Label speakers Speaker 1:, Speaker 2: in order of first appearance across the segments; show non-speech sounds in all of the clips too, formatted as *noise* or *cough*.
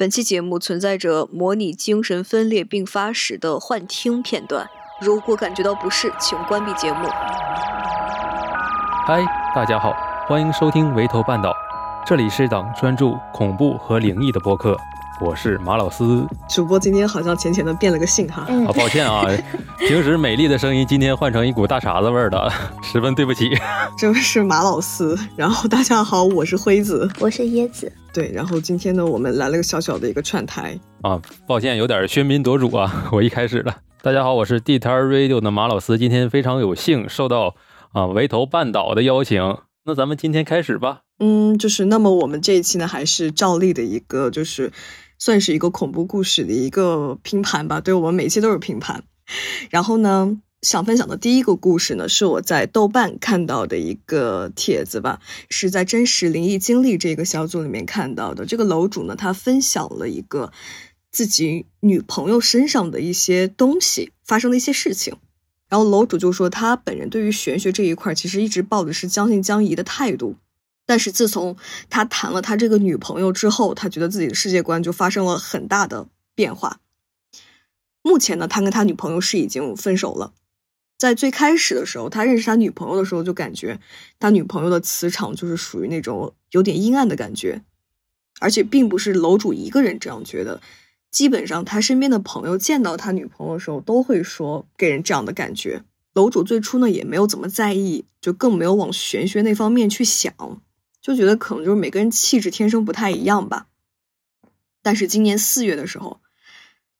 Speaker 1: 本期节目存在着模拟精神分裂并发时的幻听片段，如果感觉到不适，请关闭节目。
Speaker 2: 嗨，大家好，欢迎收听《围头半岛》，这里是一档专注恐怖和灵异的播客，我是马老师。
Speaker 3: 主播今天好像浅浅的变了个性哈，
Speaker 2: 啊，抱歉啊，*laughs* 平时美丽的声音今天换成一股大碴子味儿的，十分对不起。
Speaker 3: 这位是马老师，然后大家好，我是辉子，
Speaker 4: 我是椰子。
Speaker 3: 对，然后今天呢，我们来了个小小的一个串台
Speaker 2: 啊，抱歉有点喧宾夺主啊，*laughs* 我一开始了。大家好，我是地摊 Radio 的马老师，今天非常有幸受到啊围头半岛的邀请，那咱们今天开始吧。
Speaker 3: 嗯，就是那么我们这一期呢，还是照例的一个，就是算是一个恐怖故事的一个拼盘吧。对我们每期都是拼盘，然后呢。想分享的第一个故事呢，是我在豆瓣看到的一个帖子吧，是在真实灵异经历这个小组里面看到的。这个楼主呢，他分享了一个自己女朋友身上的一些东西发生的一些事情，然后楼主就说他本人对于玄学这一块其实一直抱的是将信将疑的态度，但是自从他谈了他这个女朋友之后，他觉得自己的世界观就发生了很大的变化。目前呢，他跟他女朋友是已经分手了。在最开始的时候，他认识他女朋友的时候，就感觉他女朋友的磁场就是属于那种有点阴暗的感觉，而且并不是楼主一个人这样觉得，基本上他身边的朋友见到他女朋友的时候，都会说给人这样的感觉。楼主最初呢也没有怎么在意，就更没有往玄学那方面去想，就觉得可能就是每个人气质天生不太一样吧。但是今年四月的时候，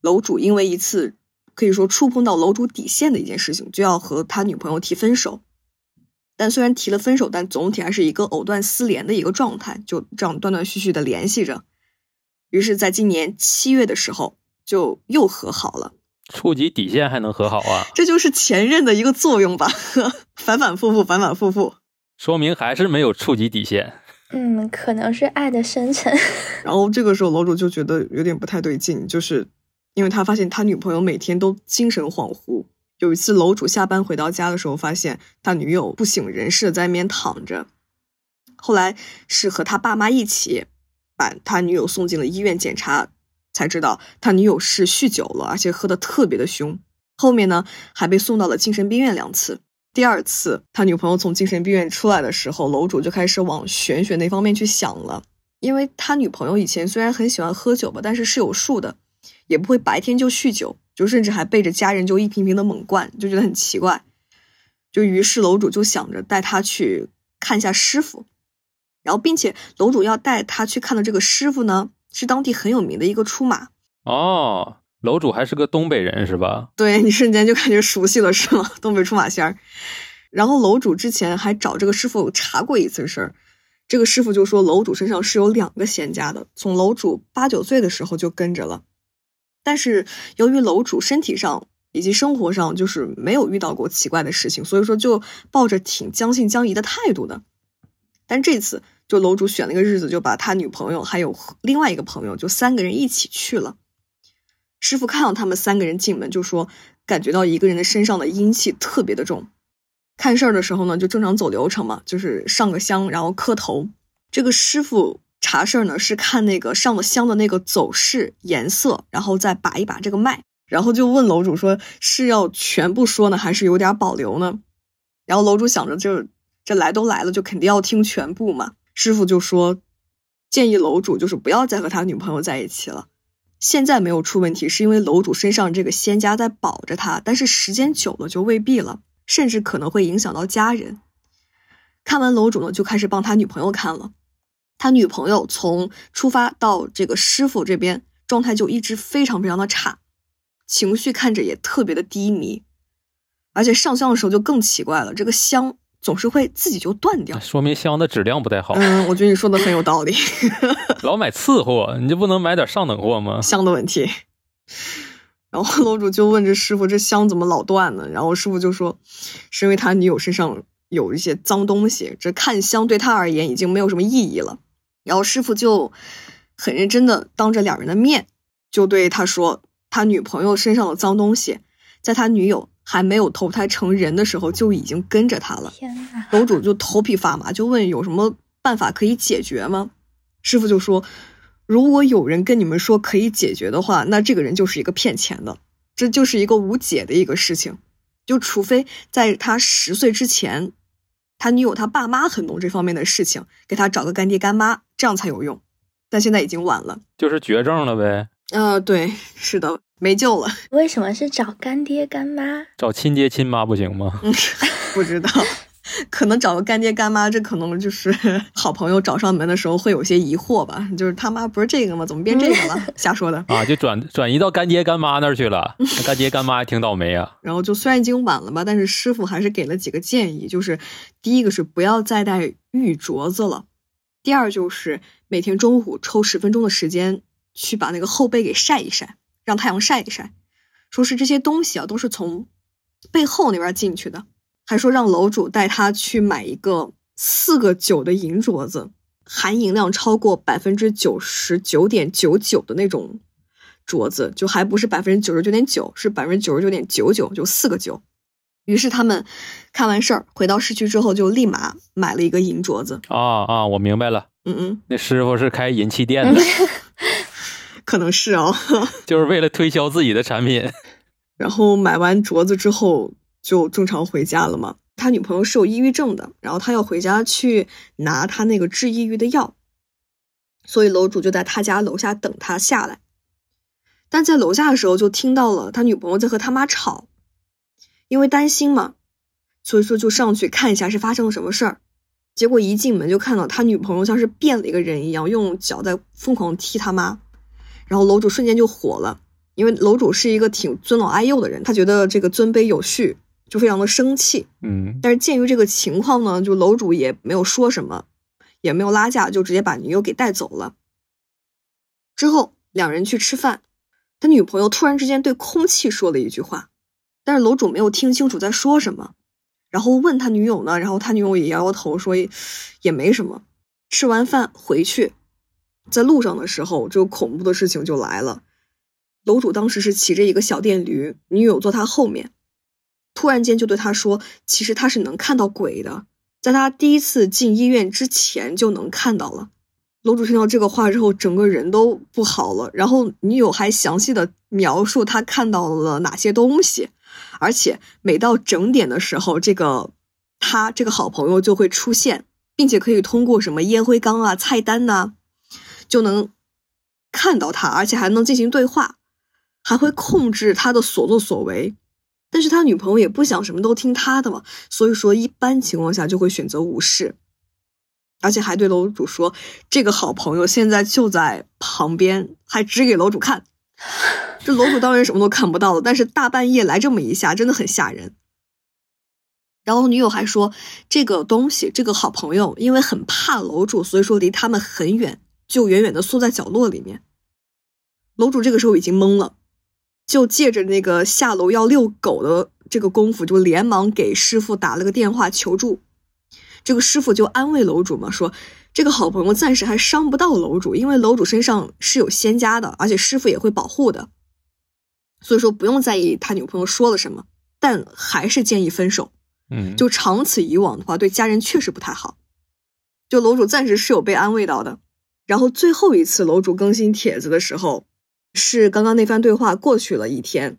Speaker 3: 楼主因为一次。可以说触碰到楼主底线的一件事情，就要和他女朋友提分手。但虽然提了分手，但总体还是一个藕断丝连的一个状态，就这样断断续续的联系着。于是，在今年七月的时候，就又和好了。
Speaker 2: 触及底线还能和好啊？
Speaker 3: 这就是前任的一个作用吧，*laughs* 反反复复，反反复复，
Speaker 2: 说明还是没有触及底线。
Speaker 4: 嗯，可能是爱的深沉。*laughs*
Speaker 3: 然后这个时候，楼主就觉得有点不太对劲，就是。因为他发现他女朋友每天都精神恍惚。有一次，楼主下班回到家的时候，发现他女友不省人事的在那边躺着。后来是和他爸妈一起把他女友送进了医院检查，才知道他女友是酗酒了，而且喝的特别的凶。后面呢，还被送到了精神病院两次。第二次，他女朋友从精神病院出来的时候，楼主就开始往玄学那方面去想了。因为他女朋友以前虽然很喜欢喝酒吧，但是是有数的。也不会白天就酗酒，就甚至还背着家人就一瓶瓶的猛灌，就觉得很奇怪。就于是楼主就想着带他去看一下师傅，然后并且楼主要带他去看的这个师傅呢，是当地很有名的一个出马。
Speaker 2: 哦，楼主还是个东北人是吧？
Speaker 3: 对你瞬间就感觉熟悉了是吗？*laughs* 东北出马仙儿。然后楼主之前还找这个师傅查过一次事儿，这个师傅就说楼主身上是有两个仙家的，从楼主八九岁的时候就跟着了。但是由于楼主身体上以及生活上就是没有遇到过奇怪的事情，所以说就抱着挺将信将疑的态度的。但这次就楼主选了一个日子，就把他女朋友还有另外一个朋友，就三个人一起去了。师傅看到他们三个人进门，就说感觉到一个人的身上的阴气特别的重。看事儿的时候呢，就正常走流程嘛，就是上个香，然后磕头。这个师傅。查事儿呢是看那个上了香的那个走势颜色，然后再把一把这个脉，然后就问楼主说是要全部说呢，还是有点保留呢？然后楼主想着就这来都来了，就肯定要听全部嘛。师傅就说建议楼主就是不要再和他女朋友在一起了。现在没有出问题，是因为楼主身上这个仙家在保着他，但是时间久了就未必了，甚至可能会影响到家人。看完楼主呢，就开始帮他女朋友看了。他女朋友从出发到这个师傅这边状态就一直非常非常的差，情绪看着也特别的低迷，而且上香的时候就更奇怪了，这个香总是会自己就断掉，
Speaker 2: 说明香的质量不太好。
Speaker 3: 嗯，我觉得你说的很有道理。*laughs*
Speaker 2: 老买次货，你就不能买点上等货吗？
Speaker 3: 香的问题。然后楼主就问这师傅，这香怎么老断呢？然后师傅就说，是因为他女友身上有一些脏东西，这看香对他而言已经没有什么意义了。然后师傅就很认真的当着两人的面，就对他说：“他女朋友身上的脏东西，在他女友还没有投胎成人的时候就已经跟着他了。”
Speaker 4: 天
Speaker 3: 楼主就头皮发麻，就问有什么办法可以解决吗？师傅就说：“如果有人跟你们说可以解决的话，那这个人就是一个骗钱的，这就是一个无解的一个事情。就除非在他十岁之前，他女友他爸妈很懂这方面的事情，给他找个干爹干妈，这样才有用。但现在已经晚了，
Speaker 2: 就是绝症了呗。
Speaker 3: 呃，对，是的，没救了。
Speaker 4: 为什么是找干爹干妈？
Speaker 2: 找亲爹亲妈不行吗？
Speaker 3: 嗯，*laughs* 不知道。可能找个干爹干妈，这可能就是 *laughs* 好朋友找上门的时候会有些疑惑吧。就是他妈不是这个吗？怎么变这个了？*laughs* 瞎说的
Speaker 2: 啊！就转转移到干爹干妈那儿去了。*laughs* 干爹干妈挺倒霉啊。
Speaker 3: 然后就虽然已经晚了吧，但是师傅还是给了几个建议，就是第一个是不要再戴玉镯子了，第二就是每天中午抽十分钟的时间去把那个后背给晒一晒，让太阳晒一晒。说是这些东西啊都是从背后那边进去的。还说让楼主带他去买一个四个九的银镯子，含银量超过百分之九十九点九九的那种镯子，就还不是百分之九十九点九，是百分之九十九点九九，就四个九。于是他们看完事儿回到市区之后，就立马买了一个银镯子。
Speaker 2: 啊啊，我明白了，
Speaker 3: 嗯嗯，
Speaker 2: 那师傅是开银器店的，*laughs*
Speaker 3: 可能是哦，*laughs*
Speaker 2: 就是为了推销自己的产品。
Speaker 3: 然后买完镯子之后。就正常回家了嘛。他女朋友是有抑郁症的，然后他要回家去拿他那个治抑郁的药，所以楼主就在他家楼下等他下来。但在楼下的时候，就听到了他女朋友在和他妈吵，因为担心嘛，所以说就上去看一下是发生了什么事儿。结果一进门就看到他女朋友像是变了一个人一样，用脚在疯狂踢他妈，然后楼主瞬间就火了，因为楼主是一个挺尊老爱幼的人，他觉得这个尊卑有序。就非常的生气，
Speaker 2: 嗯，
Speaker 3: 但是鉴于这个情况呢，就楼主也没有说什么，也没有拉架，就直接把女友给带走了。之后两人去吃饭，他女朋友突然之间对空气说了一句话，但是楼主没有听清楚在说什么，然后问他女友呢，然后他女友也摇摇头说也没什么。吃完饭回去，在路上的时候，这个恐怖的事情就来了。楼主当时是骑着一个小电驴，女友坐他后面。突然间就对他说：“其实他是能看到鬼的，在他第一次进医院之前就能看到了。”楼主听到这个话之后，整个人都不好了。然后女友还详细的描述他看到了哪些东西，而且每到整点的时候，这个他这个好朋友就会出现，并且可以通过什么烟灰缸啊、菜单呐，就能看到他，而且还能进行对话，还会控制他的所作所为。但是他女朋友也不想什么都听他的嘛，所以说一般情况下就会选择无视，而且还对楼主说：“这个好朋友现在就在旁边，还指给楼主看。”这楼主当然什么都看不到了，但是大半夜来这么一下，真的很吓人。然后女友还说：“这个东西，这个好朋友因为很怕楼主，所以说离他们很远，就远远的缩在角落里面。”楼主这个时候已经懵了。就借着那个下楼要遛狗的这个功夫，就连忙给师傅打了个电话求助。这个师傅就安慰楼主嘛，说这个好朋友暂时还伤不到楼主，因为楼主身上是有仙家的，而且师傅也会保护的，所以说不用在意他女朋友说了什么，但还是建议分手。
Speaker 2: 嗯，
Speaker 3: 就长此以往的话，对家人确实不太好。就楼主暂时是有被安慰到的。然后最后一次楼主更新帖子的时候。是刚刚那番对话过去了一天，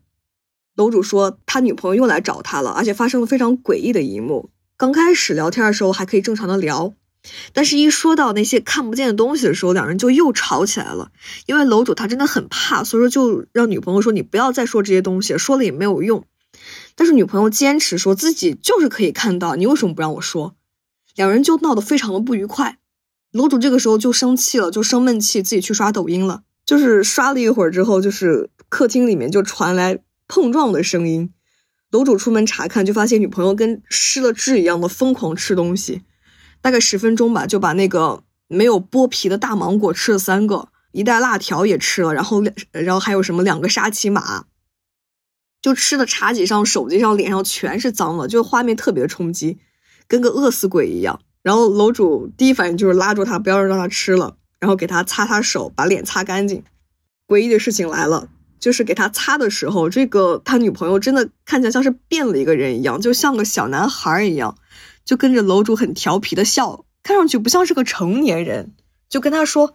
Speaker 3: 楼主说他女朋友又来找他了，而且发生了非常诡异的一幕。刚开始聊天的时候还可以正常的聊，但是一说到那些看不见的东西的时候，两人就又吵起来了。因为楼主他真的很怕，所以说就让女朋友说你不要再说这些东西，说了也没有用。但是女朋友坚持说自己就是可以看到，你为什么不让我说？两人就闹得非常的不愉快。楼主这个时候就生气了，就生闷气，自己去刷抖音了。就是刷了一会儿之后，就是客厅里面就传来碰撞的声音。楼主出门查看，就发现女朋友跟失了智一样的疯狂吃东西。大概十分钟吧，就把那个没有剥皮的大芒果吃了三个，一袋辣条也吃了，然后然后还有什么两个沙琪玛，就吃的茶几上、手机上、脸上全是脏了，就画面特别冲击，跟个饿死鬼一样。然后楼主第一反应就是拉住他，不要让他吃了。然后给他擦擦手，把脸擦干净。诡异的事情来了，就是给他擦的时候，这个他女朋友真的看起来像是变了一个人一样，就像个小男孩一样，就跟着楼主很调皮的笑，看上去不像是个成年人。就跟他说：“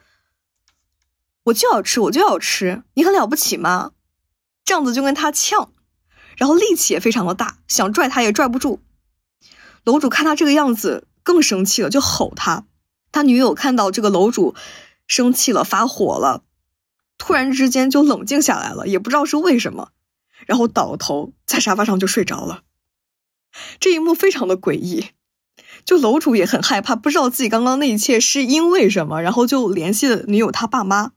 Speaker 3: 我就要吃，我就要吃，你很了不起吗？这样子就跟他呛，然后力气也非常的大，想拽他也拽不住。楼主看他这个样子更生气了，就吼他。他女友看到这个楼主生气了，发火了，突然之间就冷静下来了，也不知道是为什么，然后倒头在沙发上就睡着了。这一幕非常的诡异，就楼主也很害怕，不知道自己刚刚那一切是因为什么，然后就联系了女友他爸妈。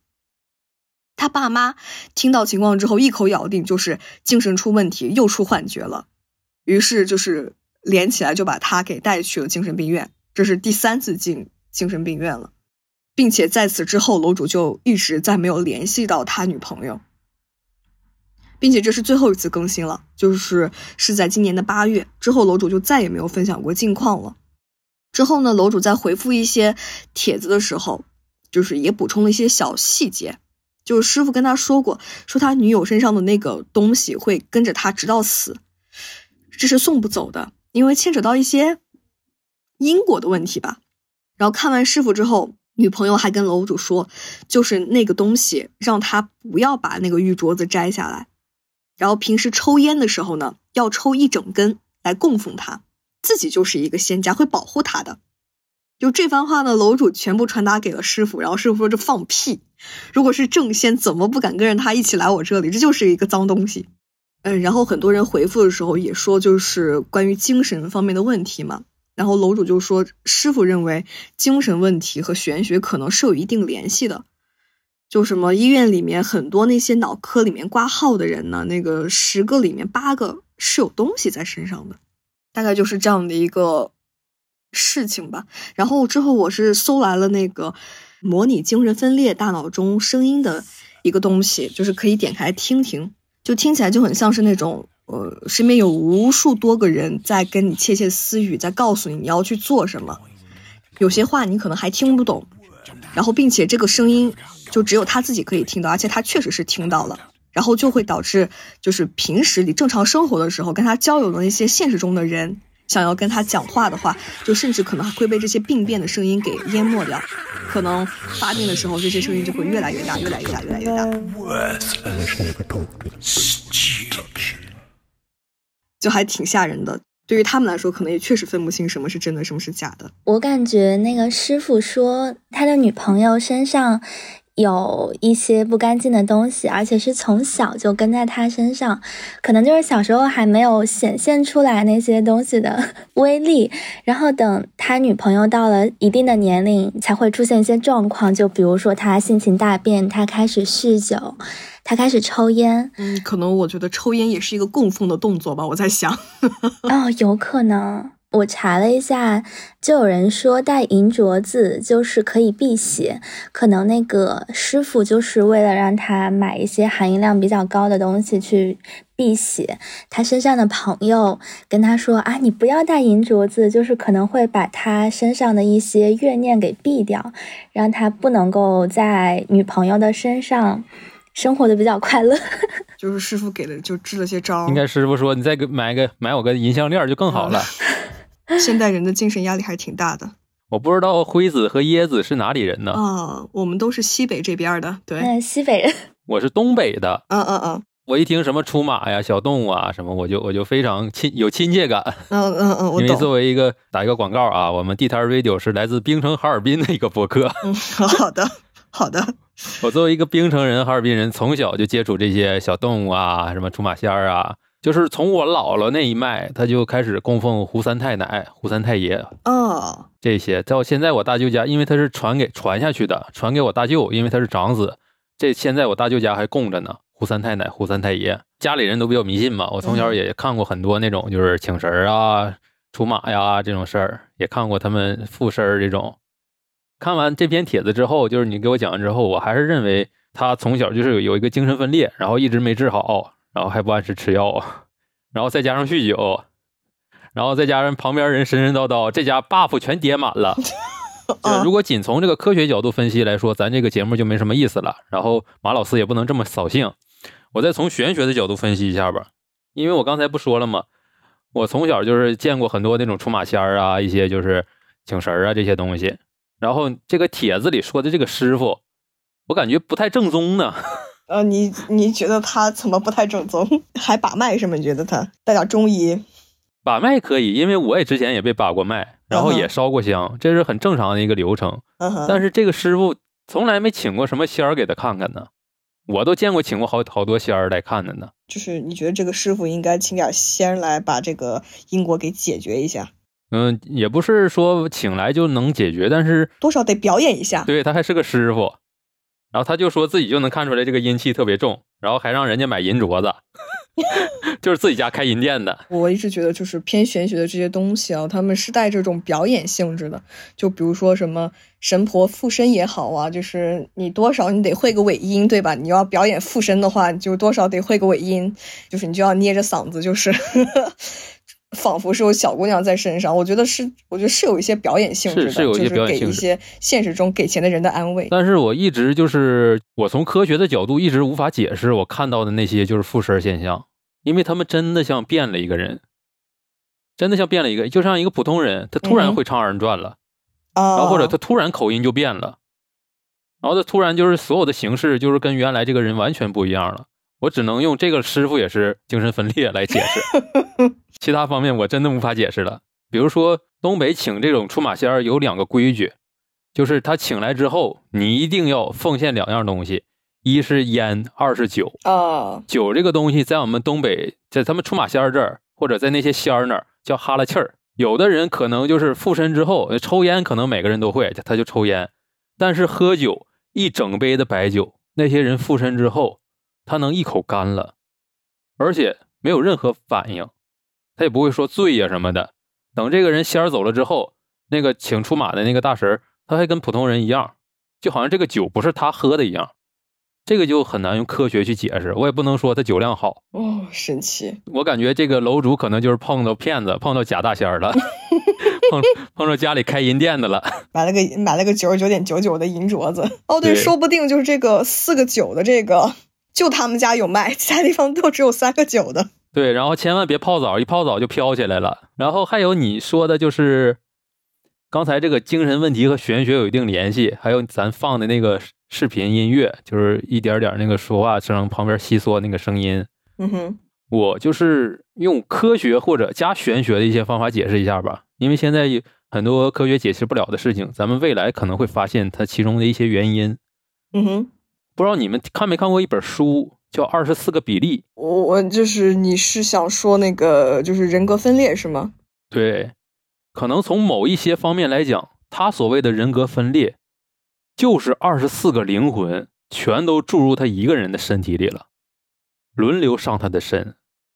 Speaker 3: 他爸妈听到情况之后，一口咬定就是精神出问题，又出幻觉了，于是就是连起来就把他给带去了精神病院。这是第三次进精神病院了，并且在此之后，楼主就一直再没有联系到他女朋友，并且这是最后一次更新了，就是是在今年的八月之后，楼主就再也没有分享过近况了。之后呢，楼主在回复一些帖子的时候，就是也补充了一些小细节。就是师傅跟他说过，说他女友身上的那个东西会跟着他直到死，这是送不走的，因为牵扯到一些因果的问题吧。然后看完师傅之后，女朋友还跟楼主说，就是那个东西让他不要把那个玉镯子摘下来，然后平时抽烟的时候呢，要抽一整根来供奉他，自己就是一个仙家，会保护他的。就这番话呢，楼主全部传达给了师傅，然后师傅说：“这放屁！如果是正仙，怎么不敢跟着他一起来我这里？这就是一个脏东西。”嗯，然后很多人回复的时候也说，就是关于精神方面的问题嘛。然后楼主就说：“师傅认为精神问题和玄学可能是有一定联系的。就什么医院里面很多那些脑科里面挂号的人呢，那个十个里面八个是有东西在身上的，大概就是这样的一个。”事情吧，然后之后我是搜来了那个模拟精神分裂大脑中声音的一个东西，就是可以点开听听，就听起来就很像是那种呃，身边有无数多个人在跟你窃窃私语，在告诉你你要去做什么，有些话你可能还听不懂，然后并且这个声音就只有他自己可以听到，而且他确实是听到了，然后就会导致就是平时你正常生活的时候跟他交流的那些现实中的人。想要跟他讲话的话，就甚至可能还会被这些病变的声音给淹没掉，可能发病的时候，这些声音就会越来越大，越来越大，越来越大，就还挺吓人的。对于他们来说，可能也确实分不清什么是真的，什么是假的。
Speaker 4: 我感觉那个师傅说他的女朋友身上。有一些不干净的东西，而且是从小就跟在他身上，可能就是小时候还没有显现出来那些东西的威力，然后等他女朋友到了一定的年龄，才会出现一些状况，就比如说他性情大变，他开始酗酒，他开始抽烟。
Speaker 3: 嗯，可能我觉得抽烟也是一个供奉的动作吧，我在想。*laughs*
Speaker 4: 哦，有可能。我查了一下，就有人说戴银镯子就是可以辟邪，可能那个师傅就是为了让他买一些含银量比较高的东西去辟邪。他身上的朋友跟他说啊，你不要戴银镯子，就是可能会把他身上的一些怨念给避掉，让他不能够在女朋友的身上生活的比较快乐。
Speaker 3: 就是师傅给了，就支了些招。
Speaker 2: 应该师傅说，你再给买个买我个银项链就更好了。*laughs*
Speaker 3: 现代人的精神压力还是挺大的。*laughs*
Speaker 2: 我不知道辉子和椰子是哪里人呢？
Speaker 3: 啊，我们都是西北这边的。对，
Speaker 4: 西北人。*laughs*
Speaker 2: 我是东北的。
Speaker 3: 嗯嗯嗯。
Speaker 2: 我一听什么出马呀、小动物啊什么，我就我就非常亲有亲切感。
Speaker 3: 嗯嗯嗯，
Speaker 2: 因为作为一个打一个广告啊，我们地摊 radio 是来自冰城哈尔滨的一个博客。
Speaker 3: 嗯，好的好的。*laughs*
Speaker 2: 我作为一个冰城人、哈尔滨人，从小就接触这些小动物啊，什么出马仙儿啊。就是从我姥姥那一脉，他就开始供奉胡三太奶、胡三太爷
Speaker 3: 哦，
Speaker 2: 这些。到现在我大舅家，因为他是传给传下去的，传给我大舅，因为他是长子。这现在我大舅家还供着呢，胡三太奶、胡三太爷。家里人都比较迷信嘛，我从小也看过很多那种就是请神啊、出马呀这种事儿，也看过他们附身这种。看完这篇帖子之后，就是你给我讲完之后，我还是认为他从小就是有有一个精神分裂，然后一直没治好。然后还不按时吃药，然后再加上酗酒，然后再加上旁边人神神叨叨，这家 buff 全叠满了。*laughs* 如果仅从这个科学角度分析来说，咱这个节目就没什么意思了。然后马老师也不能这么扫兴，我再从玄学的角度分析一下吧。因为我刚才不说了吗？我从小就是见过很多那种出马仙儿啊，一些就是请神啊这些东西。然后这个帖子里说的这个师傅，我感觉不太正宗呢。
Speaker 3: 呃，你你觉得他怎么不太正宗？*laughs* 还把脉是吗？你觉得他带点中医？
Speaker 2: 把脉可以，因为我也之前也被把过脉，然后也烧过香，这是很正常的一个流程。但是这个师傅从来没请过什么仙儿给他看看呢，我都见过请过好好多仙儿来看的呢。
Speaker 3: 就是你觉得这个师傅应该请点仙儿来把这个因果给解决一下，
Speaker 2: 嗯，也不是说请来就能解决，但是
Speaker 3: 多少得表演一下。
Speaker 2: 对他还是个师傅，然后他就说自己就能看出来这个阴气特别重，然后还让人家买银镯子，*laughs* 就是自己家开银店的。
Speaker 3: 我一直觉得，就是偏玄学的这些东西啊，他们是带这种表演性质的。就比如说什么神婆附身也好啊，就是你多少你得会个尾音，对吧？你要表演附身的话，就多少得会个尾音，就是你就要捏着嗓子，就是 *laughs* 仿佛是有小姑娘在身上。我觉得是，我觉得是有一些表演性质的，
Speaker 2: 是是有一些
Speaker 3: 就是
Speaker 2: 表演性质
Speaker 3: 给一些现实中给钱的人的安慰。
Speaker 2: 但是我一直就是我从科学的角度一直无法解释我看到的那些就是附身现象，因为他们真的像变了一个人，真的像变了一个，就像一个普通人，他突然会唱二人转了。
Speaker 3: 啊，
Speaker 2: 然后或者他突然口音就变了，然后他突然就是所有的形式就是跟原来这个人完全不一样了。我只能用这个师傅也是精神分裂来解释，*laughs* 其他方面我真的无法解释了。比如说东北请这种出马仙儿有两个规矩，就是他请来之后，你一定要奉献两样东西，一是烟，二是酒。
Speaker 3: 啊，
Speaker 2: 酒这个东西在我们东北，在他们出马仙儿这儿，或者在那些仙儿那儿叫哈拉气儿。有的人可能就是附身之后抽烟，可能每个人都会，他就抽烟。但是喝酒，一整杯的白酒，那些人附身之后，他能一口干了，而且没有任何反应，他也不会说醉呀、什么的。等这个人仙儿走了之后，那个请出马的那个大神，他还跟普通人一样，就好像这个酒不是他喝的一样。这个就很难用科学去解释，我也不能说他酒量好，
Speaker 3: 哦，神奇。
Speaker 2: 我感觉这个楼主可能就是碰到骗子，碰到假大仙儿了，*laughs* 碰碰到家里开银店的了。
Speaker 3: 买了个买了个九十九点九九的银镯子。哦，对，
Speaker 2: 对
Speaker 3: 说不定就是这个四个九的这个，就他们家有卖，其他地方都只有三个九的。
Speaker 2: 对，然后千万别泡澡，一泡澡就飘起来了。然后还有你说的就是，刚才这个精神问题和玄学有一定联系，还有咱放的那个视频音乐，就是一点点那个说话声旁边稀缩那个声音，
Speaker 3: 嗯哼，
Speaker 2: 我就是用科学或者加玄学的一些方法解释一下吧，因为现在很多科学解释不了的事情，咱们未来可能会发现它其中的一些原因。
Speaker 3: 嗯哼，
Speaker 2: 不知道你们看没看过一本书，叫《二十四个比例》？
Speaker 3: 我我就是你是想说那个就是人格分裂是吗？
Speaker 2: 对，可能从某一些方面来讲，他所谓的人格分裂，就是二十四个灵魂全都注入他一个人的身体里了，轮流上他的身。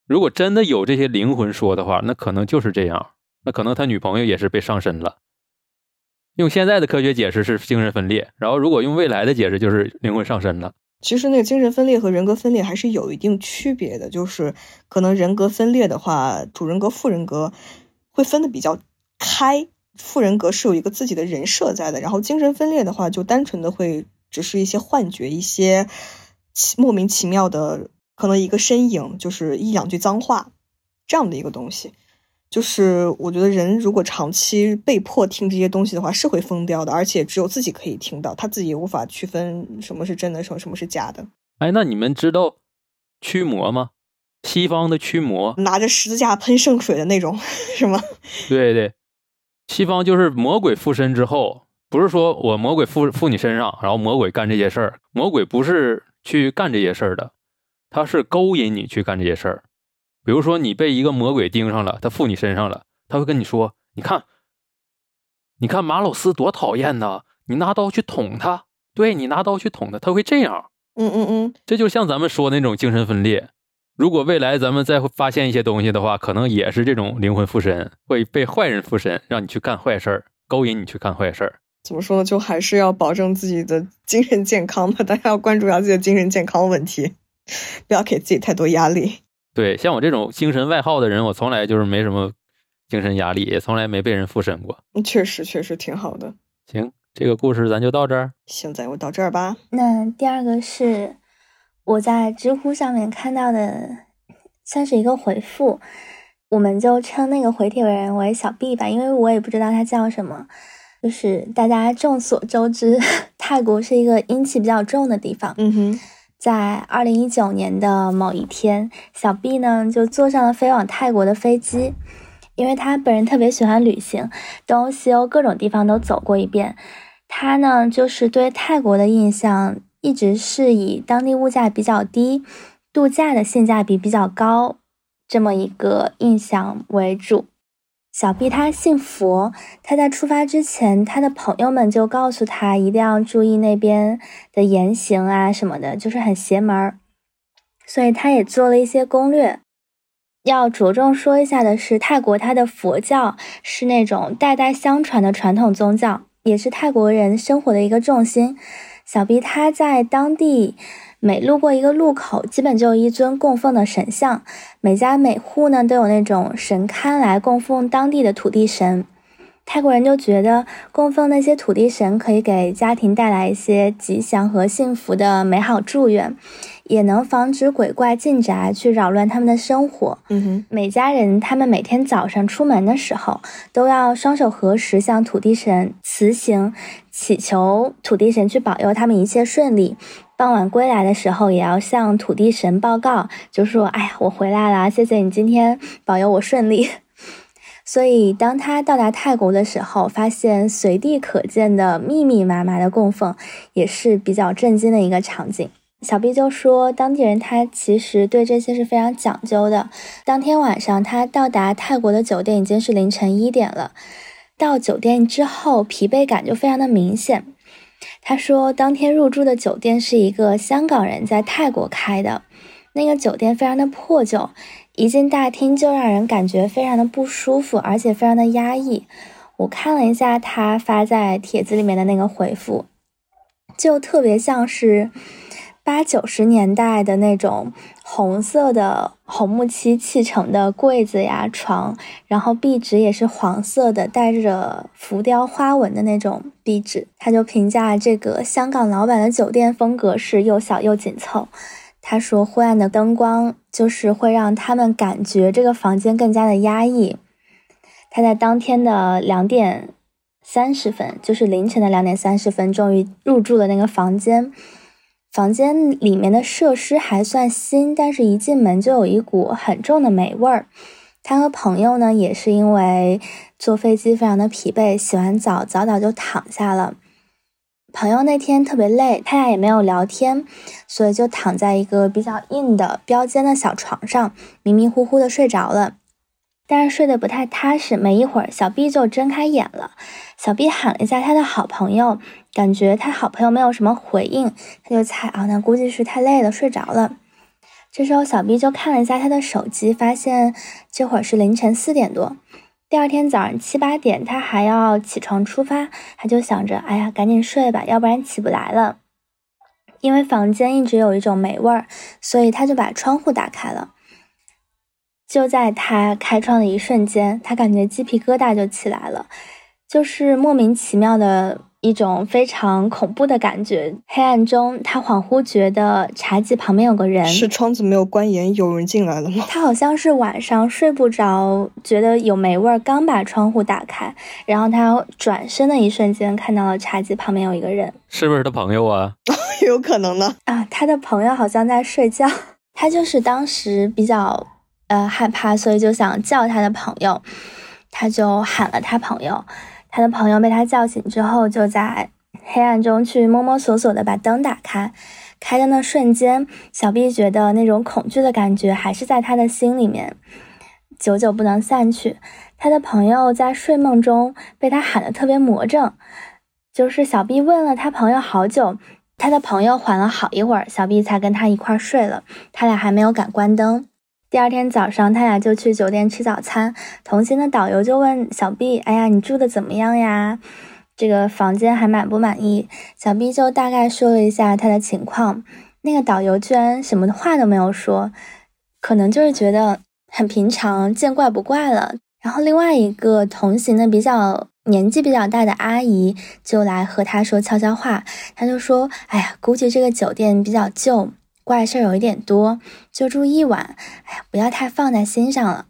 Speaker 2: 如果真的有这些灵魂说的话，那可能就是这样。那可能他女朋友也是被上身了。用现在的科学解释是精神分裂，然后如果用未来的解释就是灵魂上身了。
Speaker 3: 其实那个精神分裂和人格分裂还是有一定区别的，就是可能人格分裂的话，主人格、副人格会分的比较开，副人格是有一个自己的人设在的，然后精神分裂的话，就单纯的会只是一些幻觉，一些莫名其妙的，可能一个身影，就是一两句脏话这样的一个东西。就是我觉得人如果长期被迫听这些东西的话，是会疯掉的，而且只有自己可以听到，他自己也无法区分什么是真的，什么什么是假的。
Speaker 2: 哎，那你们知道驱魔吗？西方的驱魔，
Speaker 3: 拿着十字架喷圣水的那种，是吗？*laughs*
Speaker 2: 对对，西方就是魔鬼附身之后，不是说我魔鬼附附你身上，然后魔鬼干这些事儿。魔鬼不是去干这些事儿的，他是勾引你去干这些事儿。比如说你被一个魔鬼盯上了，他附你身上了，他会跟你说：“你看，你看马老四多讨厌呐，你拿刀去捅他，对你拿刀去捅他，他会这样。”
Speaker 3: 嗯嗯嗯，
Speaker 2: 这就像咱们说的那种精神分裂。如果未来咱们再会发现一些东西的话，可能也是这种灵魂附身，会被坏人附身，让你去干坏事儿，勾引你去干坏事儿。
Speaker 3: 怎么说呢？就还是要保证自己的精神健康吧，大家要关注一下自己的精神健康问题，不要给自己太多压力。
Speaker 2: 对，像我这种精神外耗的人，我从来就是没什么精神压力，也从来没被人附身过。
Speaker 3: 嗯确实，确实挺好的。
Speaker 2: 行，这个故事咱就到这儿。
Speaker 3: 现在我到这儿吧。
Speaker 4: 那第二个是我在知乎上面看到的，算是一个回复，我们就称那个回帖人为小 B 吧，因为我也不知道他叫什么。就是大家众所周知，*laughs* 泰国是一个阴气比较重的地方。
Speaker 3: 嗯哼，
Speaker 4: 在二零一九年的某一天，小 B 呢就坐上了飞往泰国的飞机，因为他本人特别喜欢旅行，东西欧各种地方都走过一遍。他呢就是对泰国的印象一直是以当地物价比较低、度假的性价比比较高这么一个印象为主。小 B 他信佛，他在出发之前，他的朋友们就告诉他一定要注意那边的言行啊什么的，就是很邪门儿，所以他也做了一些攻略。要着重说一下的是，泰国它的佛教是那种代代相传的传统宗教，也是泰国人生活的一个重心。小 B 他在当地。每路过一个路口，基本就有一尊供奉的神像。每家每户呢，都有那种神龛来供奉当地的土地神。泰国人就觉得供奉那些土地神可以给家庭带来一些吉祥和幸福的美好祝愿，也能防止鬼怪进宅去扰乱他们的生活。
Speaker 3: 嗯哼，
Speaker 4: 每家人他们每天早上出门的时候，都要双手合十向土地神辞行，祈求土地神去保佑他们一切顺利。傍晚归来的时候，也要向土地神报告，就说：“哎呀，我回来了，谢谢你今天保佑我顺利。”所以，当他到达泰国的时候，发现随地可见的密密麻麻的供奉，也是比较震惊的一个场景。小 B 就说，当地人他其实对这些是非常讲究的。当天晚上，他到达泰国的酒店已经是凌晨一点了。到酒店之后，疲惫感就非常的明显。他说，当天入住的酒店是一个香港人在泰国开的，那个酒店非常的破旧，一进大厅就让人感觉非常的不舒服，而且非常的压抑。我看了一下他发在帖子里面的那个回复，就特别像是。八九十年代的那种红色的红木漆砌成的柜子呀、床，然后壁纸也是黄色的，带着浮雕花纹的那种壁纸。他就评价这个香港老板的酒店风格是又小又紧凑。他说，昏暗的灯光就是会让他们感觉这个房间更加的压抑。他在当天的两点三十分，就是凌晨的两点三十分，终于入住了那个房间。房间里面的设施还算新，但是一进门就有一股很重的霉味儿。他和朋友呢，也是因为坐飞机非常的疲惫，洗完澡早早就躺下了。朋友那天特别累，他俩也没有聊天，所以就躺在一个比较硬的标间的小床上，迷迷糊糊的睡着了。但是睡得不太踏实，没一会儿，小 B 就睁开眼了。小 B 喊了一下他的好朋友，感觉他好朋友没有什么回应，他就猜啊，那估计是太累了，睡着了。这时候，小 B 就看了一下他的手机，发现这会儿是凌晨四点多。第二天早上七八点，他还要起床出发，他就想着，哎呀，赶紧睡吧，要不然起不来了。因为房间一直有一种霉味儿，所以他就把窗户打开了。就在他开窗的一瞬间，他感觉鸡皮疙瘩就起来了，就是莫名其妙的一种非常恐怖的感觉。黑暗中，他恍惚觉得茶几旁边有个人。
Speaker 3: 是窗子没有关严，有人进来了吗？
Speaker 4: 他好像是晚上睡不着，觉得有霉味儿，刚把窗户打开，然后他转身的一瞬间看到了茶几旁边有一个人，
Speaker 2: 是不是他朋友啊？*laughs*
Speaker 3: 有可能呢。
Speaker 4: 啊，他的朋友好像在睡觉，他就是当时比较。呃，害怕，所以就想叫他的朋友，他就喊了他朋友，他的朋友被他叫醒之后，就在黑暗中去摸摸索索的把灯打开，开灯的瞬间，小 B 觉得那种恐惧的感觉还是在他的心里面，久久不能散去。他的朋友在睡梦中被他喊的特别魔怔，就是小 B 问了他朋友好久，他的朋友缓了好一会儿，小 B 才跟他一块睡了，他俩还没有敢关灯。第二天早上，他俩就去酒店吃早餐。同行的导游就问小 B：“ 哎呀，你住的怎么样呀？这个房间还满不满意？”小 B 就大概说了一下他的情况。那个导游居然什么话都没有说，可能就是觉得很平常，见怪不怪了。然后另外一个同行的比较年纪比较大的阿姨就来和他说悄悄话，他就说：“哎呀，估计这个酒店比较旧。”怪事儿有一点多，就住一晚，哎呀，不要太放在心上了。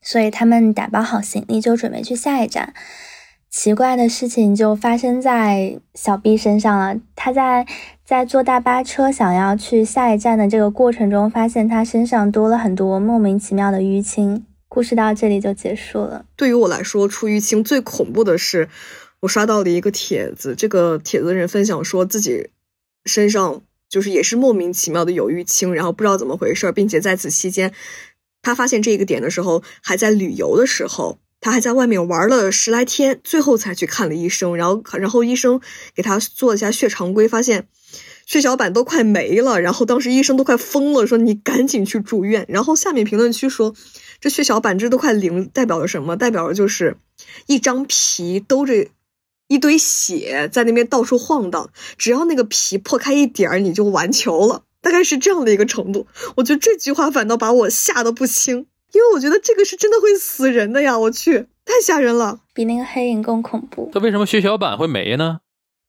Speaker 4: 所以他们打包好行李，就准备去下一站。奇怪的事情就发生在小 B 身上了。他在在坐大巴车想要去下一站的这个过程中，发现他身上多了很多莫名其妙的淤青。故事到这里就结束了。
Speaker 3: 对于我来说，出淤青最恐怖的是，我刷到了一个帖子，这个帖子的人分享说自己身上就是也是莫名其妙的有淤青，然后不知道怎么回事，并且在此期间，他发现这个点的时候，还在旅游的时候。他还在外面玩了十来天，最后才去看了医生。然后，然后医生给他做了一下血常规，发现血小板都快没了。然后当时医生都快疯了，说你赶紧去住院。然后下面评论区说，这血小板这都快零，代表了什么？代表了就是一张皮兜着一堆血在那边到处晃荡，只要那个皮破开一点儿，你就完球了。大概是这样的一个程度。我觉得这句话反倒把我吓得不轻。因为我觉得这个是真的会死人的呀！我去，太吓人了，
Speaker 4: 比那个黑影更恐怖。
Speaker 2: 他为什么血小板会没呢？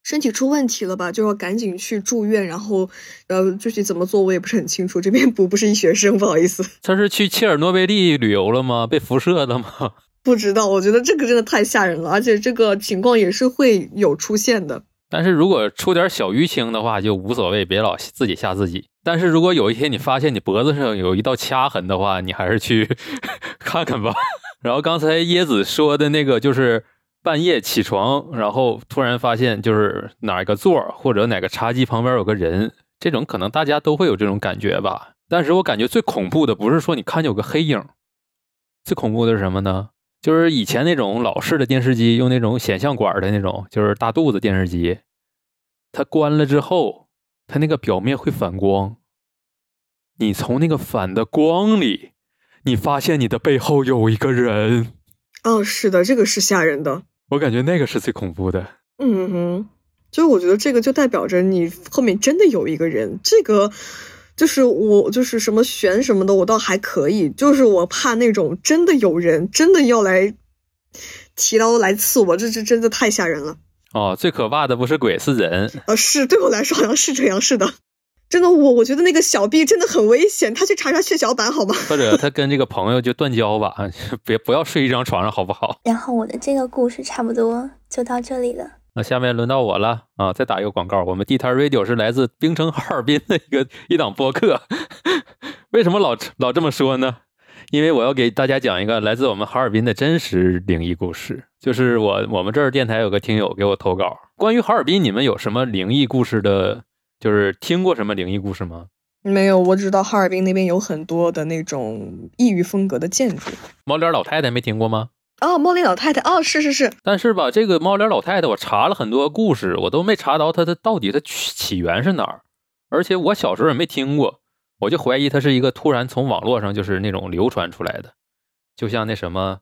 Speaker 3: 身体出问题了吧？就要赶紧去住院，然后呃，具体怎么做我也不是很清楚。这边不不是医学生，不好意思。
Speaker 2: 他是去切尔诺贝利旅游了吗？被辐射的吗？
Speaker 3: 不知道。我觉得这个真的太吓人了，而且这个情况也是会有出现的。
Speaker 2: 但是如果出点小淤青的话，就无所谓，别老自己吓自己。但是如果有一天你发现你脖子上有一道掐痕的话，你还是去 *laughs* 看看吧。然后刚才椰子说的那个，就是半夜起床，然后突然发现就是哪个座或者哪个茶几旁边有个人，这种可能大家都会有这种感觉吧。但是我感觉最恐怖的不是说你看见有个黑影，最恐怖的是什么呢？就是以前那种老式的电视机，用那种显像管的那种，就是大肚子电视机，它关了之后，它那个表面会反光。你从那个反的光里，你发现你的背后有一个人。
Speaker 3: 哦，是的，这个是吓人的。
Speaker 2: 我感觉那个是最恐怖的。
Speaker 3: 嗯哼，就是我觉得这个就代表着你后面真的有一个人。这个就是我，就是什么悬什么的，我倒还可以。就是我怕那种真的有人真的要来提刀来刺我，这这真的太吓人了。
Speaker 2: 哦，最可怕的不是鬼，是人。
Speaker 3: 呃，是对我来说好像是这样，是的。真的，我我觉得那个小 B 真的很危险，他去查查血小板好吗？*laughs*
Speaker 2: 或者他跟这个朋友就断交吧，*laughs* 别不要睡一张床上好不好？
Speaker 4: 然后我的这个故事差不多就到这里了。
Speaker 2: 那下面轮到我了啊！再打一个广告，我们地摊 Radio 是来自冰城哈尔滨的一个一档播客。*laughs* 为什么老老这么说呢？因为我要给大家讲一个来自我们哈尔滨的真实灵异故事。就是我我们这儿电台有个听友给我投稿，关于哈尔滨，你们有什么灵异故事的？就是听过什么灵异故事吗？
Speaker 3: 没有，我只知道哈尔滨那边有很多的那种异域风格的建筑。
Speaker 2: 毛脸老太太没听过吗？
Speaker 3: 哦，猫脸老太太，哦，是是是。
Speaker 2: 但是吧，这个猫脸老太太，我查了很多故事，我都没查到它的到底它起源是哪儿。而且我小时候也没听过，我就怀疑它是一个突然从网络上就是那种流传出来的，就像那什么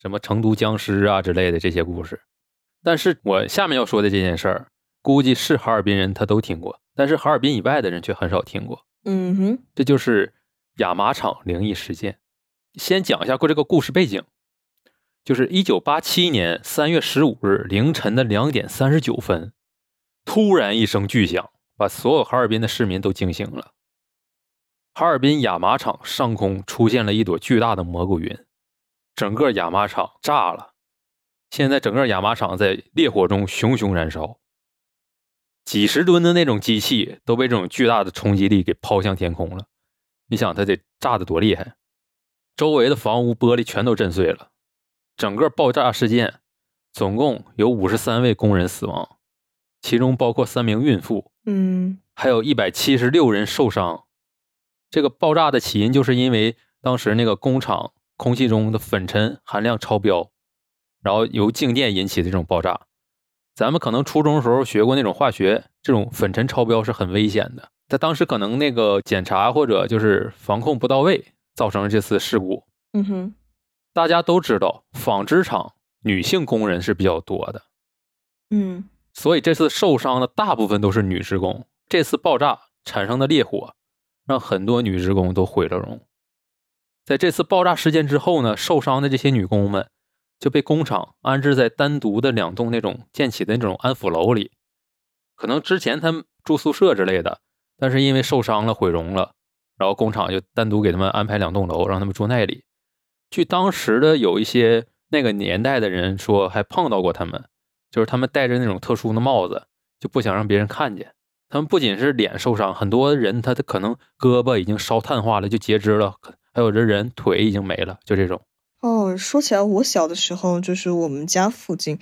Speaker 2: 什么成都僵尸啊之类的这些故事。但是我下面要说的这件事儿。估计是哈尔滨人，他都听过，但是哈尔滨以外的人却很少听过。
Speaker 3: 嗯哼，
Speaker 2: 这就是亚麻厂灵异事件。先讲一下过这个故事背景，就是一九八七年三月十五日凌晨的两点三十九分，突然一声巨响，把所有哈尔滨的市民都惊醒了。哈尔滨亚麻厂上空出现了一朵巨大的蘑菇云，整个亚麻厂炸了。现在整个亚麻厂在烈火中熊熊燃烧。几十吨的那种机器都被这种巨大的冲击力给抛向天空了，你想它得炸得多厉害？周围的房屋玻璃全都震碎了。整个爆炸事件总共有五十三位工人死亡，其中包括三名孕妇，
Speaker 3: 嗯，
Speaker 2: 还有一百七十六人受伤。这个爆炸的起因就是因为当时那个工厂空气中的粉尘含量超标，然后由静电引起的这种爆炸。咱们可能初中时候学过那种化学，这种粉尘超标是很危险的。他当时可能那个检查或者就是防控不到位，造成了这次事故。
Speaker 3: 嗯哼，
Speaker 2: 大家都知道纺织厂女性工人是比较多的，
Speaker 3: 嗯，
Speaker 2: 所以这次受伤的大部分都是女职工。这次爆炸产生的烈火，让很多女职工都毁了容。在这次爆炸事件之后呢，受伤的这些女工们。就被工厂安置在单独的两栋那种建起的那种安抚楼里，可能之前他们住宿舍之类的，但是因为受伤了毁容了，然后工厂就单独给他们安排两栋楼，让他们住那里。据当时的有一些那个年代的人说还碰到过他们，就是他们戴着那种特殊的帽子，就不想让别人看见。他们不仅是脸受伤，很多人他的可能胳膊已经烧炭化了，就截肢了，还有这人腿已经没了，就这种。
Speaker 3: 哦，说起来，我小的时候就是我们家附近，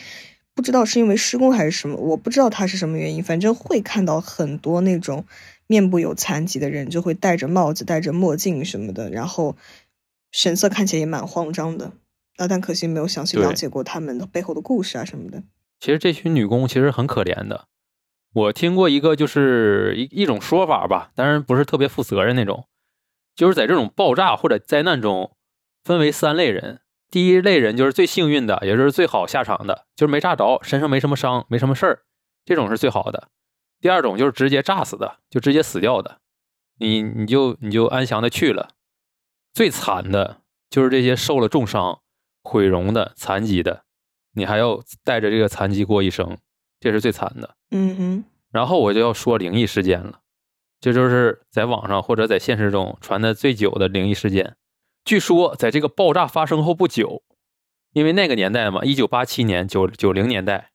Speaker 3: 不知道是因为施工还是什么，我不知道他是什么原因，反正会看到很多那种面部有残疾的人，就会戴着帽子、戴着墨镜什么的，然后神色看起来也蛮慌张的。啊，但可惜没有详细了解过他们的背后的故事啊什么的。
Speaker 2: 其实这群女工其实很可怜的。我听过一个，就是一一种说法吧，当然不是特别负责任那种，就是在这种爆炸或者灾难中，分为三类人。第一类人就是最幸运的，也就是最好下场的，就是没炸着，身上没什么伤，没什么事儿，这种是最好的。第二种就是直接炸死的，就直接死掉的，你你就你就安详的去了。最惨的就是这些受了重伤、毁容的、残疾的，你还要带着这个残疾过一生。这是最惨的，
Speaker 3: 嗯嗯。
Speaker 2: 然后我就要说灵异事件了，这就是在网上或者在现实中传的最久的灵异事件。据说在这个爆炸发生后不久，因为那个年代嘛，一九八七年九九零年代，